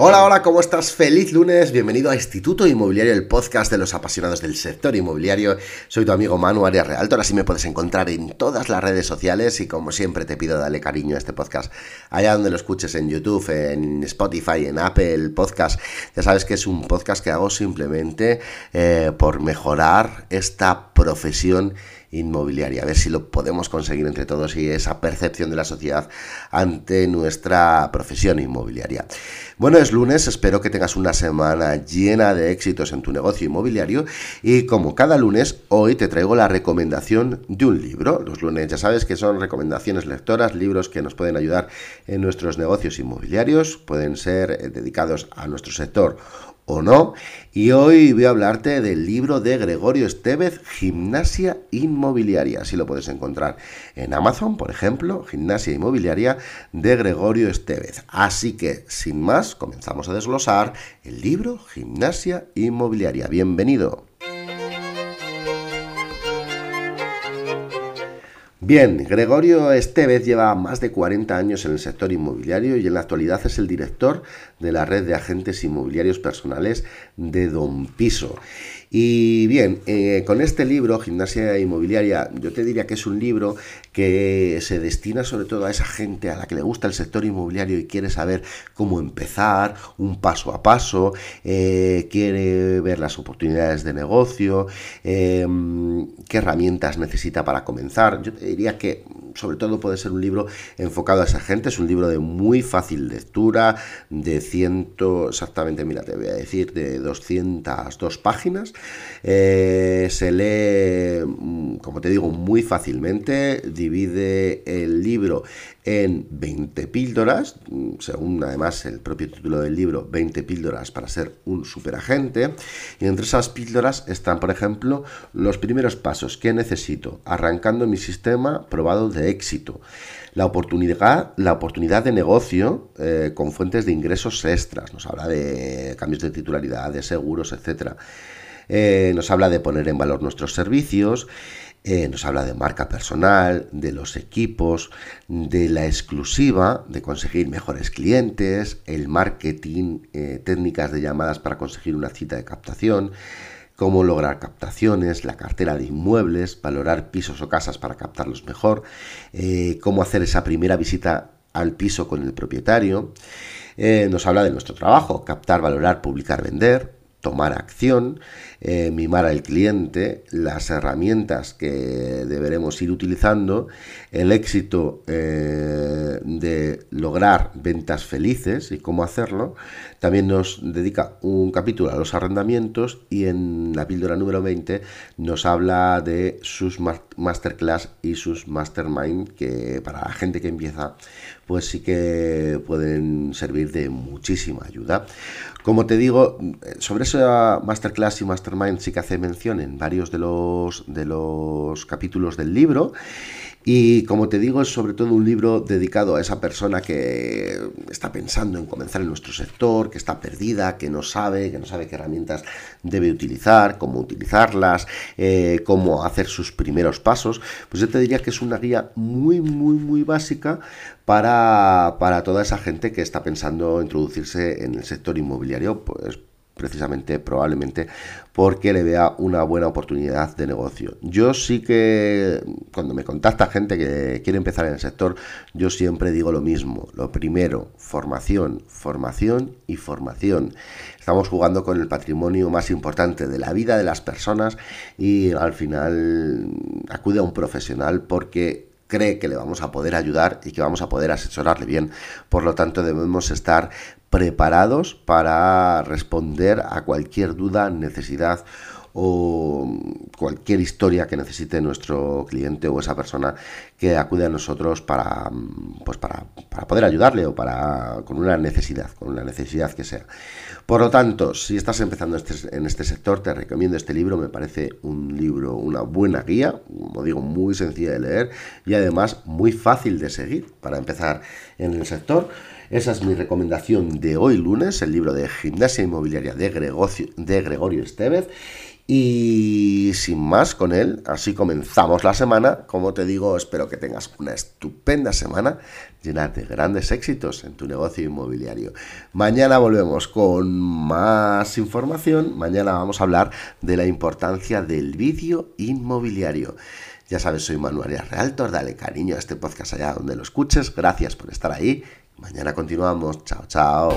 Hola, hola, ¿cómo estás? Feliz lunes, bienvenido a Instituto Inmobiliario, el podcast de los apasionados del sector inmobiliario. Soy tu amigo Manu Arias Realtor, así me puedes encontrar en todas las redes sociales y como siempre te pido darle cariño a este podcast allá donde lo escuches en YouTube, en Spotify, en Apple Podcast. Ya sabes que es un podcast que hago simplemente eh, por mejorar esta profesión inmobiliaria, a ver si lo podemos conseguir entre todos y esa percepción de la sociedad ante nuestra profesión inmobiliaria. Bueno, es lunes, espero que tengas una semana llena de éxitos en tu negocio inmobiliario y como cada lunes, hoy te traigo la recomendación de un libro. Los lunes ya sabes que son recomendaciones lectoras, libros que nos pueden ayudar en nuestros negocios inmobiliarios, pueden ser eh, dedicados a nuestro sector o no. Y hoy voy a hablarte del libro de Gregorio Estevez, Gimnasia Inmobiliaria. Así lo puedes encontrar en Amazon, por ejemplo, Gimnasia Inmobiliaria de Gregorio Estevez. Así que, sin más, comenzamos a desglosar el libro Gimnasia Inmobiliaria. Bienvenido. Bien, Gregorio Estevez lleva más de 40 años en el sector inmobiliario y en la actualidad es el director de la red de agentes inmobiliarios personales de Don Piso. Y bien, eh, con este libro, Gimnasia Inmobiliaria, yo te diría que es un libro que se destina sobre todo a esa gente a la que le gusta el sector inmobiliario y quiere saber cómo empezar, un paso a paso, eh, quiere ver las oportunidades de negocio, em, qué herramientas necesita para comenzar. Yo te diría que sobre todo puede ser un libro enfocado a esa gente, es un libro de muy fácil lectura, de ciento, exactamente, mira, te voy a decir, de 202 páginas. Eh, se lee, mm, como te digo, muy fácilmente, divide el libro en 20 píldoras, mm, según además el propio título del libro, 20 píldoras para ser un superagente. Y entre esas píldoras están, por ejemplo, los primeros pasos que necesito, arrancando mi sistema probado de éxito. La oportunidad, la oportunidad de negocio eh, con fuentes de ingresos extras. Nos habla de cambios de titularidad, de seguros, etc. Eh, nos habla de poner en valor nuestros servicios. Eh, nos habla de marca personal, de los equipos, de la exclusiva, de conseguir mejores clientes, el marketing, técnicas de llamadas para conseguir una cita de captación, cómo lograr captaciones, la cartera de inmuebles, valorar pisos o casas para captarlos mejor, eh, cómo hacer esa primera visita al piso con el propietario. Eh, nos habla de nuestro trabajo, captar, valorar, publicar, vender, tomar acción, eh, mimar al cliente, las herramientas que deberemos ir utilizando, el éxito eh, de lograr ventas felices y cómo hacerlo. También nos dedica un capítulo a los arrendamientos y en la píldora número 20 nos habla de sus masterclass y sus mastermind que para la gente que empieza pues sí que pueden servir de muchísima ayuda. Como te digo, sobre esa masterclass y mastermind sí que hace mención en varios de los, de los capítulos del libro. Y como te digo, es sobre todo un libro dedicado a esa persona que está pensando en comenzar en nuestro sector, que está perdida, que no sabe, que no sabe qué herramientas debe utilizar, cómo utilizarlas, eh, cómo hacer sus primeros pasos. Pues yo te diría que es una guía muy, muy, muy básica para, para toda esa gente que está pensando introducirse en el sector inmobiliario, pues precisamente probablemente porque le vea una buena oportunidad de negocio. Yo sí que cuando me contacta gente que quiere empezar en el sector, yo siempre digo lo mismo. Lo primero, formación, formación y formación. Estamos jugando con el patrimonio más importante de la vida de las personas y al final acude a un profesional porque cree que le vamos a poder ayudar y que vamos a poder asesorarle bien. Por lo tanto, debemos estar preparados para responder a cualquier duda, necesidad o cualquier historia que necesite nuestro cliente o esa persona que acude a nosotros para, pues para, poder ayudarle o para con una necesidad, con una necesidad que sea. Por lo tanto, si estás empezando este, en este sector, te recomiendo este libro, me parece un libro, una buena guía, como digo, muy sencilla de leer y además muy fácil de seguir para empezar en el sector. Esa es mi recomendación de hoy lunes, el libro de Gimnasia Inmobiliaria de, de Gregorio Estevez. Y sin más con él, así comenzamos la semana. Como te digo, espero que tengas una estupenda semana llena de grandes éxitos en tu negocio inmobiliario. Mañana volvemos con más información. Mañana vamos a hablar de la importancia del vídeo inmobiliario. Ya sabes, soy Manuel Realtor. Dale cariño a este podcast allá donde lo escuches. Gracias por estar ahí. Mañana continuamos. Chao, chao.